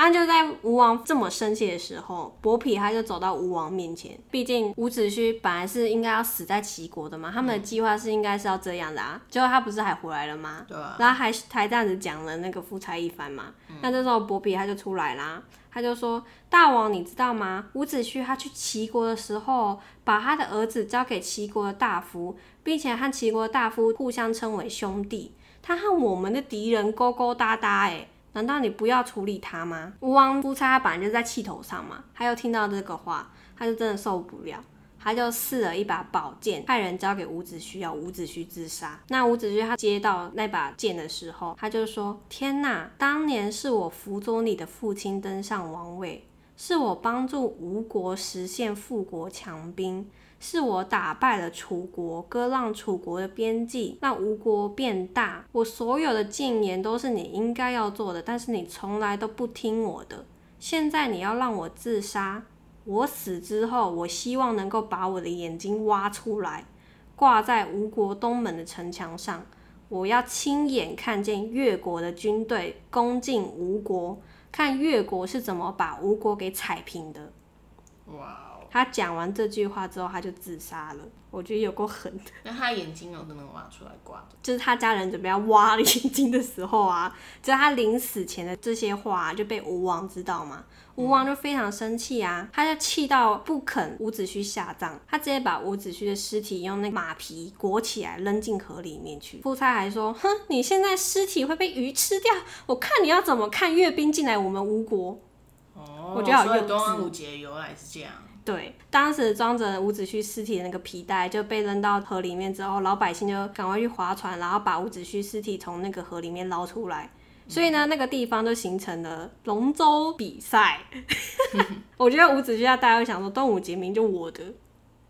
然后就在吴王这么生气的时候，伯嚭他就走到吴王面前。毕竟伍子胥本来是应该要死在齐国的嘛，他们的计划是应该是要这样的啊。结果他不是还回来了吗？对啊。然后还还这样子讲了那个夫差一番嘛。那这时候伯嚭他就出来啦，他就说：“大王，你知道吗？伍子胥他去齐国的时候，把他的儿子交给齐国的大夫，并且和齐国的大夫互相称为兄弟。他和我们的敌人勾勾搭搭，哎。”难道你不要处理他吗？吴王夫差本来就在气头上嘛，他又听到这个话，他就真的受不了，他就试了一把宝剑，派人交给伍子胥，要伍子胥自杀。那伍子胥他接到那把剑的时候，他就说：“天哪，当年是我辅佐你的父亲登上王位，是我帮助吴国实现富国强兵。”是我打败了楚国，割让楚国的边境，让吴国变大。我所有的谏言都是你应该要做的，但是你从来都不听我的。现在你要让我自杀，我死之后，我希望能够把我的眼睛挖出来，挂在吴国东门的城墙上。我要亲眼看见越国的军队攻进吴国，看越国是怎么把吴国给踩平的。哇！他讲完这句话之后，他就自杀了。我觉得有够狠的，那他眼睛有真的挖出来挂着？就是他家人准备要挖眼睛的时候啊，就是他临死前的这些话就被吴王知道嘛。吴王就非常生气啊，他就气到不肯伍子胥下葬，他直接把伍子胥的尸体用那马皮裹起来扔进河里面去。夫差还说：“哼，你现在尸体会被鱼吃掉，我看你要怎么看阅兵进来我们吴国。”哦，我觉得好所以幼稚端午节由来是这样。对，当时装着伍子胥尸体的那个皮带就被扔到河里面之后，老百姓就赶快去划船，然后把伍子胥尸体从那个河里面捞出来。所以呢，那个地方就形成了龙舟比赛。(laughs) (laughs) 我觉得伍子胥他大家会想说，端午节明明就我的，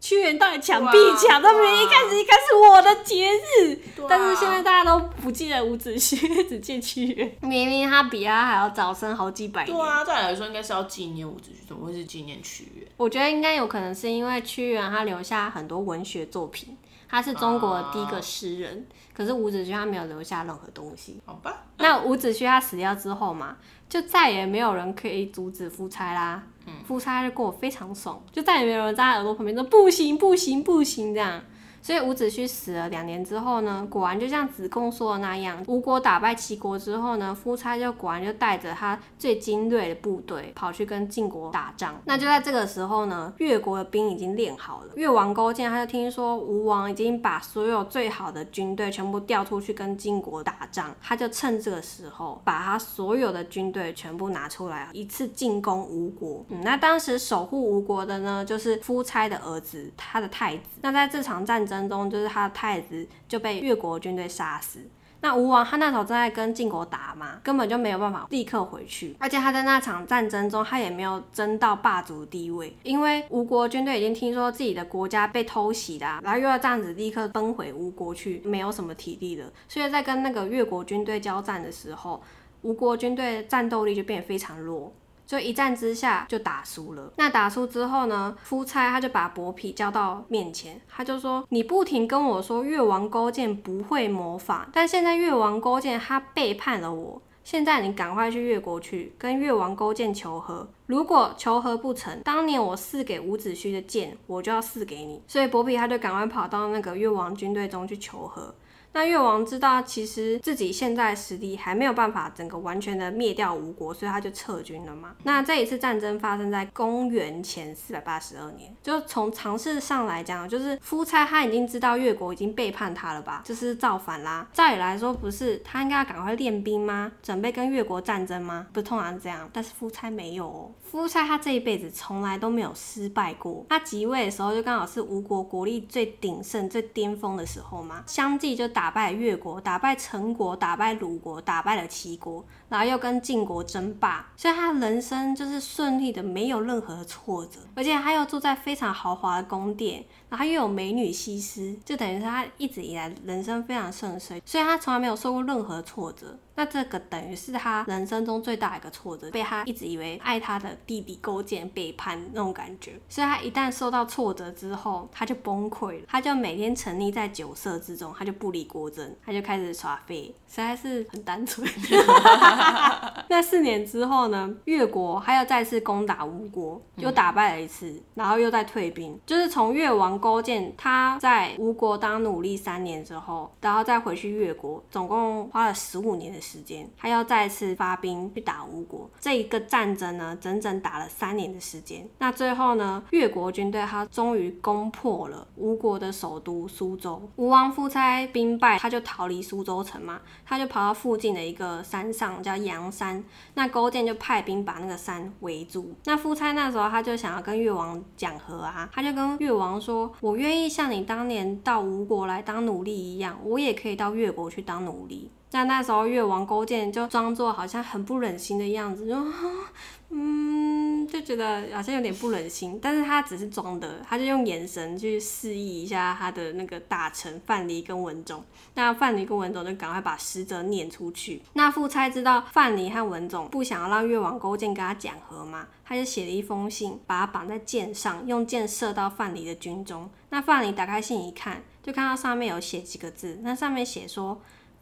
屈原到底抢必抢，哇他明明一开始一开始我的节日，但是现在大家都不记得伍子胥，只记屈原。明明他比他还要早生好几百年。对啊，照理来说应该是要纪念伍子胥，怎么会是纪念屈原？我觉得应该有可能是因为屈原他留下很多文学作品，他是中国的第一个诗人，可是伍子胥他没有留下任何东西。好吧，那伍子胥他死掉之后嘛，就再也没有人可以阻止夫差啦。夫差就过得非常爽，就再也没有人在他耳朵旁边说不行不行不行这样。所以伍子胥死了两年之后呢，果然就像子贡说的那样，吴国打败齐国之后呢，夫差就果然就带着他最精锐的部队跑去跟晋国打仗。那就在这个时候呢，越国的兵已经练好了。越王勾践他就听说吴王已经把所有最好的军队全部调出去跟晋国打仗，他就趁这个时候把他所有的军队全部拿出来，一次进攻吴国。嗯，那当时守护吴国的呢，就是夫差的儿子，他的太子。那在这场战争中，就是他的太子就被越国军队杀死。那吴王他那时候正在跟晋国打嘛，根本就没有办法立刻回去，而且他在那场战争中，他也没有争到霸主地位，因为吴国军队已经听说自己的国家被偷袭啦、然后又要这样子立刻奔回吴国去，没有什么体力了，所以在跟那个越国军队交战的时候，吴国军队战斗力就变得非常弱。就一战之下就打输了。那打输之后呢，夫差他就把伯嚭叫到面前，他就说：“你不停跟我说越王勾践不会魔法，但现在越王勾践他背叛了我。现在你赶快去越国去跟越王勾践求和。如果求和不成，当年我赐给伍子胥的剑，我就要赐给你。”所以伯嚭他就赶快跑到那个越王军队中去求和。那越王知道其实自己现在实力还没有办法整个完全的灭掉吴国，所以他就撤军了嘛。那这一次战争发生在公元前四百八十二年，就从常识上来讲，就是夫差他已经知道越国已经背叛他了吧，就是造反啦。照理来说不是他应该要赶快练兵吗？准备跟越国战争吗？不通常是这样，但是夫差没有哦。夫差他这一辈子从来都没有失败过。他即位的时候就刚好是吴国国力最鼎盛、最巅峰的时候嘛，相继就打打败越国、打败陈国、打败鲁国、打败了齐国，然后又跟晋国争霸，所以他人生就是顺利的，没有任何的挫折，而且他又住在非常豪华的宫殿，然后又有美女西施，就等于是他一直以来人生非常顺遂，所以他从来没有受过任何挫折。那这个等于是他人生中最大一个挫折，被他一直以为爱他的弟弟勾践背叛那种感觉。所以他一旦受到挫折之后，他就崩溃了，他就每天沉溺在酒色之中，他就不理国政，他就开始耍废，实在是很单纯。(laughs) (laughs) 那四年之后呢，越国他又再次攻打吴国，又打败了一次，然后又再退兵，就是从越王勾践他在吴国当奴隶三年之后，然后再回去越国，总共花了十五年的时间，他要再次发兵去打吴国。这一个战争呢，整整打了三年的时间。那最后呢，越国军队他终于攻破了吴国的首都苏州。吴王夫差兵败，他就逃离苏州城嘛，他就跑到附近的一个山上叫阳山。那勾践就派兵把那个山围住。那夫差那时候他就想要跟越王讲和啊，他就跟越王说：“我愿意像你当年到吴国来当奴隶一样，我也可以到越国去当奴隶。”那那时候越王勾践就装作好像很不忍心的样子，就 (laughs) 嗯，就觉得好像有点不忍心，但是他只是装的，他就用眼神去示意一下他的那个大臣范蠡跟文种。那范蠡跟文种就赶快把使者撵出去。那夫差知道范蠡和文种不想要让越王勾践跟他讲和嘛，他就写了一封信，把他绑在箭上，用箭射到范蠡的军中。那范蠡打开信一看，就看到上面有写几个字，那上面写说。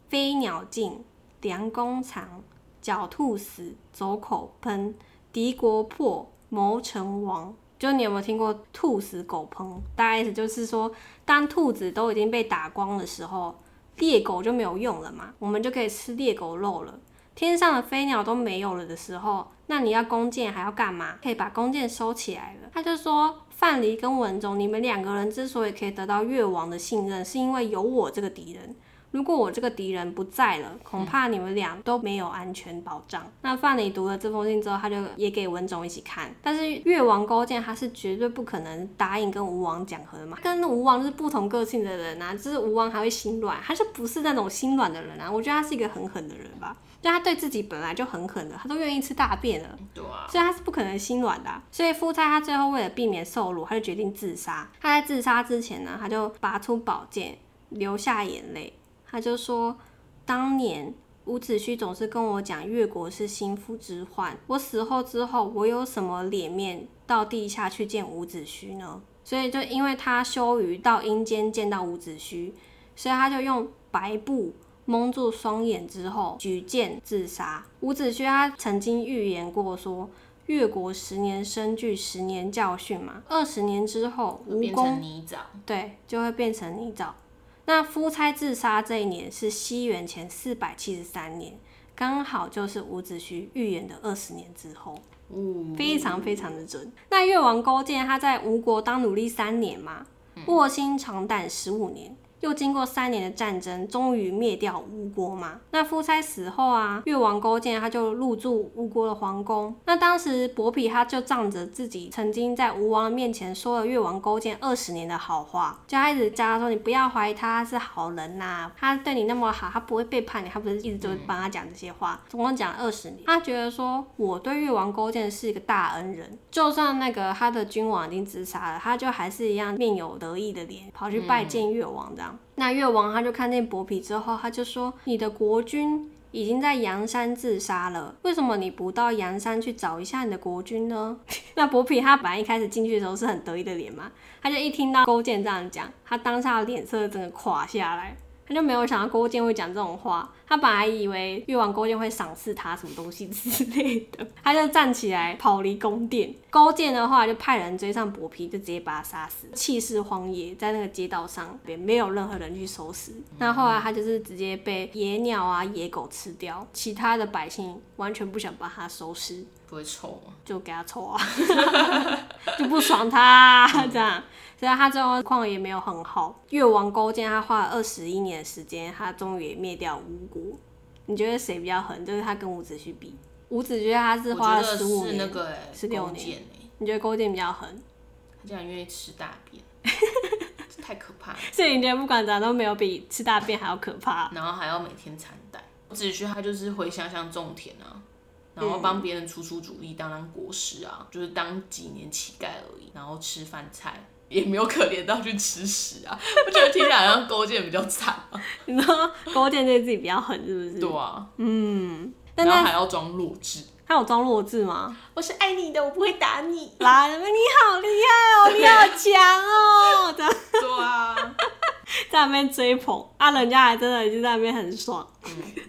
飞鸟尽，良弓藏，狡兔死，走狗烹，敌国破，谋臣亡。就你有没有听过“兔死狗烹”？大概意思就是说，当兔子都已经被打光的时候，猎狗就没有用了嘛，我们就可以吃猎狗肉了。天上的飞鸟都没有了的时候，那你要弓箭还要干嘛？可以把弓箭收起来了。他就说，范蠡跟文种，你们两个人之所以可以得到越王的信任，是因为有我这个敌人。如果我这个敌人不在了，恐怕你们俩都没有安全保障。那范蠡读了这封信之后，他就也给文种一起看。但是越王勾践他是绝对不可能答应跟吴王讲和的嘛，跟吴王就是不同个性的人啊，就是吴王还会心软，他就不是那种心软的人啊。我觉得他是一个很狠的人吧，就他对自己本来就很狠的，他都愿意吃大便了。对啊，所以他是不可能心软的啊、所以夫差他最后为了避免受辱，他就决定自杀。他在自杀之前呢，他就拔出宝剑，流下眼泪。他就说，当年伍子胥总是跟我讲越国是心腹之患，我死后之后，我有什么脸面到地下去见伍子胥呢？所以就因为他羞于到阴间见到伍子胥，所以他就用白布蒙住双眼之后举剑自杀。伍子胥他曾经预言过说，越国十年生聚十年教训嘛，二十年之后会变吴公成泥沼。对就会变成泥沼。那夫差自杀这一年是西元前四百七十三年，刚好就是伍子胥预言的二十年之后。嗯，非常非常的准。那越王勾践他在吴国当奴隶三年嘛，卧薪尝胆十五年，又经过三年的战争，终于灭掉吴国嘛。那夫差死后啊，越王勾践他就入住吴国的皇宫。那当时伯嚭他就仗着自己曾经在吴王面前说了越王勾践二十年的好话，就他一直叫他说你不要怀疑他是好人呐、他对你那么好，他不会背叛你，他不是一直就帮他讲这些话，总共讲了二十年。他觉得说我对越王勾践是一个大恩人，就算那个他的君王已经自杀了，他就还是一样面有得意的脸，跑去拜见越王这样。那越王他就看见伯嚭之后，他就说：“你的国君已经在阳山自杀了，为什么你不到阳山去找一下你的国君呢？” (laughs) 那伯嚭他本来一开始进去的时候是很得意的脸嘛，他就一听到勾践这样讲，他当下脸色整个垮下来。他就没有想到勾践会讲这种话，他本来以为越王勾践会赏赐他什么东西 (laughs) 之类的，他就站起来跑离宫殿。勾践的话就派人追上伯嚭，就直接把他杀死，气势荒野，在那个街道上也没有任何人去收拾。那后来他就是直接被野鸟啊、野狗吃掉，其他的百姓完全不想把他收拾，不会臭吗？就给他臭啊，(laughs) 就不爽他、(laughs) 啊、这样。所以他最后况也没有很好。越王勾践他花了二十一年的时间，他终于也灭掉吴国。你觉得谁比较狠？就是他跟伍子胥比，伍子胥他是花了十五年，是那个哎，16勾年你觉得勾践比较狠？他竟然愿意吃大便，(laughs) 这太可怕了。所以你觉得不管咋都没有比吃大便还要可怕？然后还要每天产蛋。子胥他就是回乡乡种田啊，然后帮别人出出主意，当当国师啊，就是当几年乞丐而已，然后吃饭菜。也没有可怜到去吃屎啊！(laughs) 我觉得听起来好像勾践比较惨啊。你说勾践对自己比较狠是不是？对啊，嗯，但然后还要装弱智。他有装弱智吗？我是爱你的，我不会打你。来，你好厉害哦，你好强哦，这样对啊，(laughs) 在那边追捧啊，人家还真的已经在那边很爽，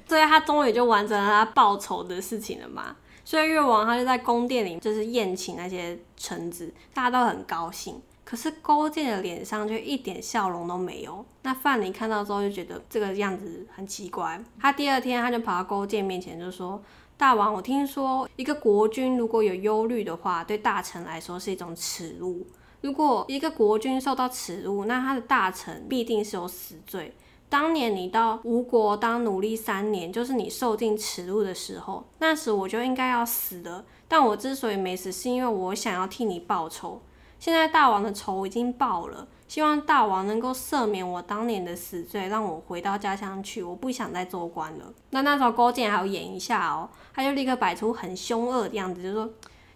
所以他终于就完成了他报仇的事情了嘛。所以越王他就在宫殿里就是宴请那些臣子，大家都很高兴。可是勾践的脸上却一点笑容都没有。那范蠡看到之后就觉得这个样子很奇怪。他第二天他就跑到勾践面前就说：“大王，我听说一个国君如果有忧虑的话，对大臣来说是一种耻辱。如果一个国君受到耻辱，那他的大臣必定是有死罪。当年你到吴国当奴隶三年，就是你受尽耻辱的时候，那时我就应该要死的。但我之所以没死，是因为我想要替你报仇。现在大王的仇已经报了，希望大王能够赦免我当年的死罪，让我回到家乡去。我不想再做官了。那那时候勾践还要演一下哦，他就立刻摆出很凶恶的样子，就说。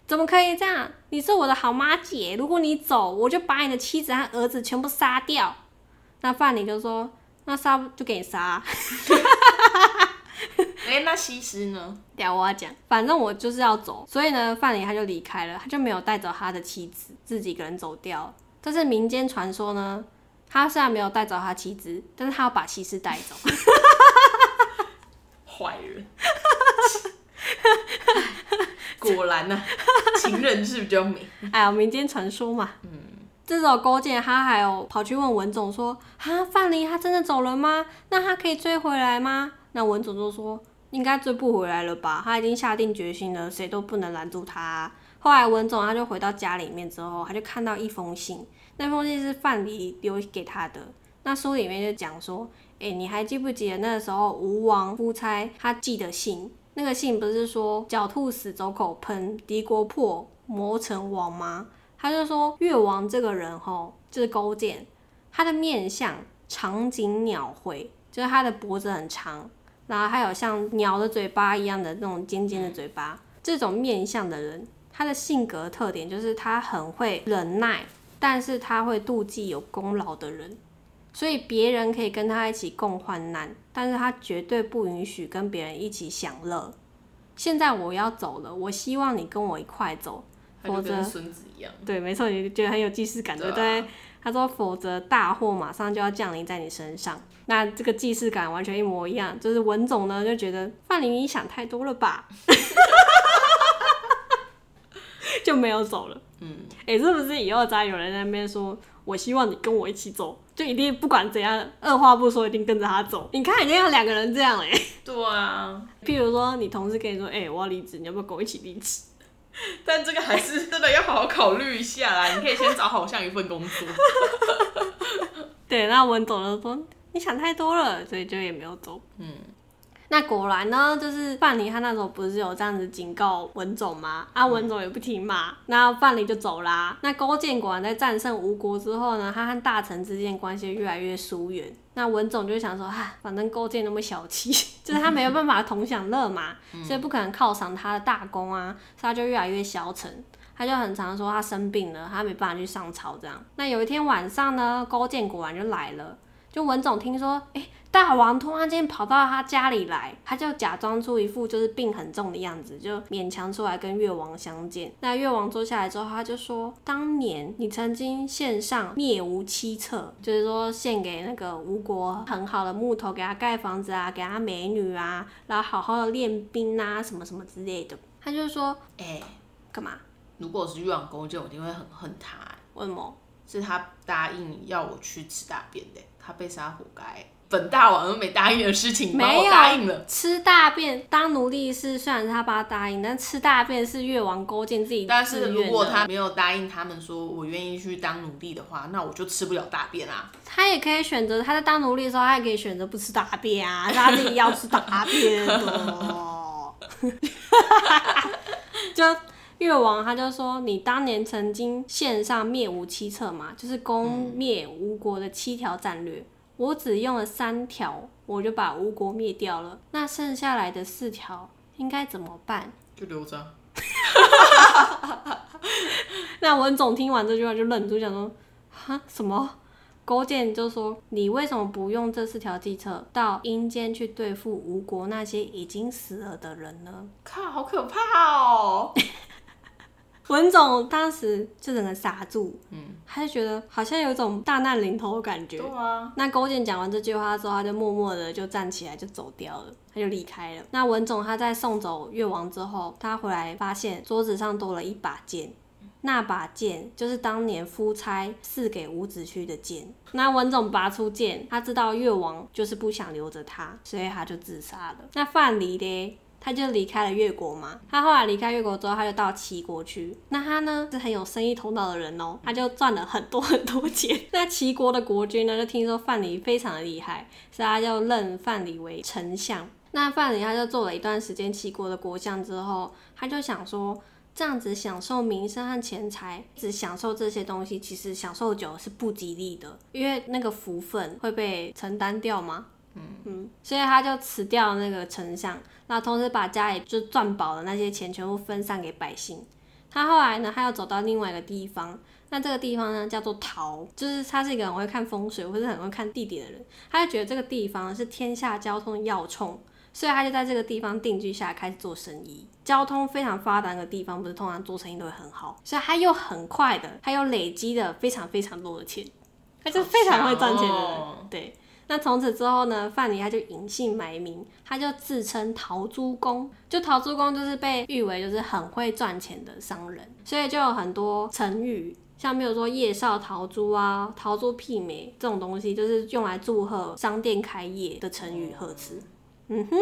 怎么可以这样？你是我的好妈姐，如果你走，我就把你的妻子和儿子全部杀掉。那范蠡就说：“那杀就给你杀。(laughs) 哎、那西施呢？”等下我要讲，反正我就是要走，所以呢，范蠡他就离开了，他就没有带走他的妻子，自己一个人走掉了。但是民间传说呢，他虽然没有带走他妻子，但是他要把西施带走。(laughs) 坏人，果然呢、情人是比较美。哎呀，民间传说嘛。嗯。这时候勾践他还有跑去问文种说：“哈，范蠡他真的走了吗？那他可以追回来吗？”那文种就说：“应该追不回来了吧？他已经下定决心了，谁都不能拦住他啊、后来文种他就回到家里面之后，他就看到一封信，那封信是范蠡留给他的。那书里面就讲说：“哎、你还记不记得那个时候吴王夫差他寄的信？那个信不是说狡兔死，走狗烹，敌国破，谋成王吗？”他就说越王这个人吼，就是勾践，他的面相长颈鸟喙，就是他的脖子很长，然后还有像鸟的嘴巴一样的那种尖尖的嘴巴。这种面相的人，他的性格特点就是他很会忍耐，但是他会妒忌有功劳的人，所以别人可以跟他一起共患难，但是他绝对不允许跟别人一起享乐。现在我要走了，我希望你跟我一块走，否则孙子一样，对，没错，你觉得很有既视感，对不啊对？他说，否则大祸马上就要降临在你身上。那这个既视感完全一模一样，就是文总呢就觉得范蠡你想太多了吧，(laughs) 就没有走了。嗯，哎、是不是以后再有人在那边说，我希望你跟我一起走，就一定不管怎样，二话不说一定跟着他走？你看，已经有两个人这样嘞。对啊，譬如说，你同事跟你说，哎、我要离职，你要不要跟我一起离职？(laughs) 但这个还是真的要好好考虑一下啦。你可以先找好像一份工作。(laughs) 对，那文总就说你想太多了，所以就也没有走。嗯，那果然呢，就是范蠡他那时候不是有这样子警告文种吗？啊，文种也不听嘛，那范蠡就走啦。那勾践果然在战胜吴国之后呢，他和大臣之间关系越来越疏远。那文种就想说，啊，反正勾践那么小气，(laughs) 就是他没有办法同享乐嘛，(laughs) 所以不可能犒赏他的大功啊，所以他就越来越消沉。他就很常说他生病了，他没办法去上朝这样。那有一天晚上呢，勾践果然就来了。就文总听说，哎、大王突然间跑到他家里来，他就假装出一副就是病很重的样子，就勉强出来跟越王相见。那越王坐下来之后，他就说：“当年你曾经献上灭吴七策，就是说献给那个吴国很好的木头，给他盖房子啊，给他美女啊，然后好好的练兵啊，什么什么之类的。”他就说哎、：“干嘛？如果我是越王勾践，我一定会很恨他、欸为什么？是他答应要我去吃大便的、他被杀活该。本大王都没答应的事情，没有答应了。吃大便当奴隶是虽然是他爸答应，但吃大便是越王勾践自己但是如果他没有答应他们说我愿意去当奴隶的话，那我就吃不了大便啊。他也可以选择，他在当奴隶的时候，他也可以选择不吃大便啊，(laughs) 他自己要吃大便的。(laughs) 就越王他就说，你当年曾经献上灭吴七策嘛，就是攻灭吴国的七条战略，我只用了三条，我就把吴国灭掉了，那剩下来的四条应该怎么办？就留着啊。(laughs) 那文总听完这句话就愣住，想说：“哈什么？”勾践就说：“你为什么不用这四条计策到阴间去对付吴国那些已经死了的人呢靠，好可怕哦！？” (laughs) 文总当时就整个傻住，嗯，他就觉得好像有一种大难临头的感觉对。啊，那勾践讲完这句话之后，他就默默的就站起来就走掉了，他就离开了。那文总他在送走越王之后，他回来发现桌子上多了一把剑，那把剑就是当年夫差赐给伍子胥的剑。那文种拔出剑，他知道越王就是不想留着他，所以他就自杀了。那范蠡呢？他就离开了越国嘛。他后来离开越国之后，他就到齐国去。那他呢是很有生意头脑的人哦、他就赚了很多 (laughs) 很多钱。那齐国的国君呢，就听说范蠡非常的厉害，所以他就任范蠡为丞相。那范蠡他就做了一段时间齐国的国相之后，他就想说。这样子享受名声和钱财，只享受这些东西，其实享受久是不吉利的，因为那个福分会被承担掉吗？嗯，所以他就辞掉那个丞相，然后同时把家里就赚饱的那些钱全部分散给百姓。他后来呢，他又走到另外一个地方，那这个地方呢叫做陶，就是他是一个很会看风水或者很会看地点的人，他就觉得这个地方是天下交通的要冲，所以他就在这个地方定居下来，开始做生意。交通非常发达的地方，不是通常做生意都会很好，所以他又很快的，他又累积了非常非常多的钱，他就非常会赚钱的人。哦对，那从此之后呢，范蠡他就隐姓埋名，他就自称陶朱公。就陶朱公就是被誉为就是很会赚钱的商人，所以就有很多成语，像比如说夜少陶朱啊、陶朱媲美这种东西，就是用来祝贺商店开业的成语贺词。嗯哼。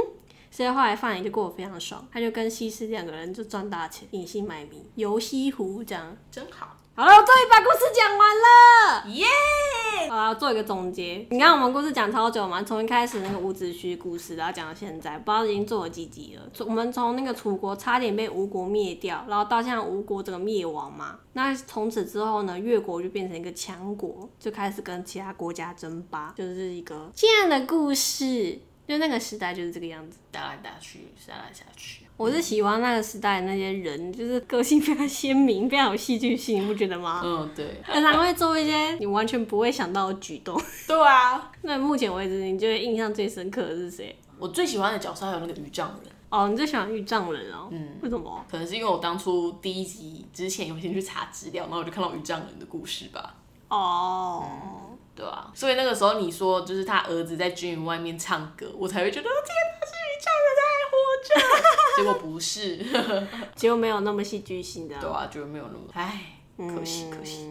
所以后来范蠡就过得非常爽，他就跟西施两个人就赚大钱，隐姓埋名游西湖这样。真好，好了，我终于把故事讲完了。耶！好了，做一个总结。你看我们故事讲超久嘛，从一开始那个伍子胥故事，然后讲到现在，不知道已经做了几集了。我们从那个楚国差点被吴国灭掉，然后到现在吴国整个灭亡嘛。那从此之后呢，越国就变成一个强国，就开始跟其他国家争霸，就是一个这样的故事。就那个时代就是这个样子，打来打去，杀来杀去。我是喜欢那个时代的那些人，就是个性非常鲜明，非常有戏剧性，你不觉得吗？嗯，对。常常会做一些你完全不会想到的举动。对啊。(laughs) 那目前为止，你觉得印象最深刻的是谁？我最喜欢的角色还有那个渔丈人。哦，你最喜欢玉丈人哦？嗯。为什么？可能是因为我当初第一集之前有先去查资料，然后我就看到渔丈人的故事吧。哦。对啊，所以那个时候你说就是他儿子在军营外面唱歌，我才会觉得天哪，是渔丈人在活着。(laughs) 结果不是，(laughs) 结果没有那么戏剧性的。对啊，就没有那么，唉，可惜可惜。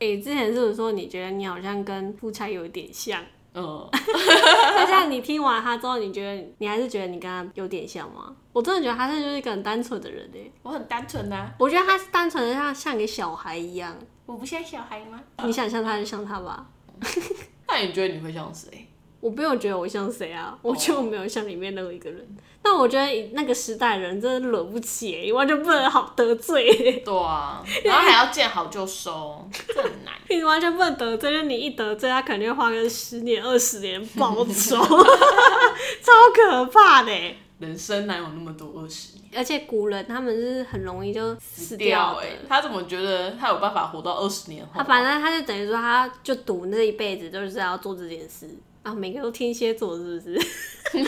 哎，之前是不是说你觉得你好像跟夫差有点像？嗯。(laughs) 那像你听完他之后，你觉得你还是觉得你跟他有点像吗？我真的觉得他是就是一个很单纯的人哎。我很单纯呐。我觉得他是单纯的，像像个小孩一样。我不像小孩吗？你想像他就像他吧。(laughs) 那你觉得你会像谁？我不用觉得我像谁啊，我觉得我没有像里面任何一个人。但我觉得那个时代人真的惹不起，你完全不能好得罪。对啊，然后还要见好就收，这很难。(laughs) 你完全不能得罪，就你一得罪，他肯定会花个十年二十年报仇，(laughs) 超可怕的。人生哪有那么多二十年？而且古人他们是很容易就死掉的。他怎么觉得他有办法活到二十年后？他反正他就等于说，他就赌那一辈子就是要做这件事啊。每个都天蝎座是不是？(laughs)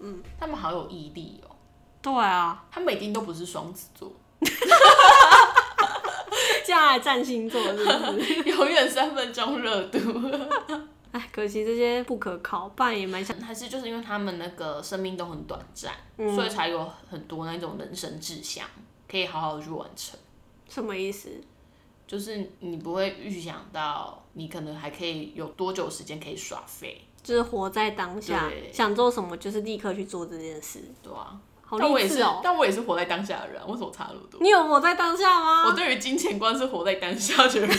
嗯，他们好有毅力哦。对啊，他们一定都不是双子座。这样来占星座是不是？(laughs) 永远三分钟热度。(laughs) 哎，可惜这些不可靠，不然也蛮想。还是就是因为他们那个生命都很短暂，所以才有很多那种人生志向可以好好的去完成。什么意思？就是你不会预想到，你可能还可以有多久时间可以耍废，就是活在当下，想做什么就是立刻去做这件事。对啊，好励志哦！但我也是活在当下的人，为什么差那么多？你有活在当下吗？我对于金钱观是活在当下的人。(laughs)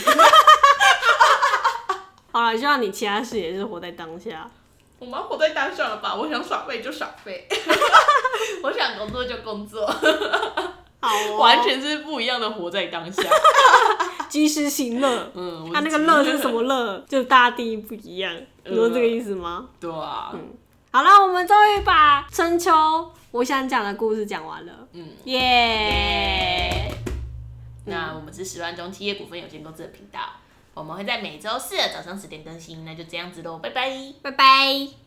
好了，希望你其他事也是活在当下。我们活在当下了吧？我想耍废就耍废，(laughs) 我想工作就工作，(laughs) 好，完全是不一样的活在当下。(laughs) 及时行乐，嗯，他那个乐是什么乐？就大家定义不一样，你说这个意思吗？对啊，嗯，好了，我们终于把春秋我想讲的故事讲完了，嗯，耶。那我们是十万中企业股份有限公司的频道。我们会在每周四的早上十点更新，那就这样子喽，拜拜，拜拜。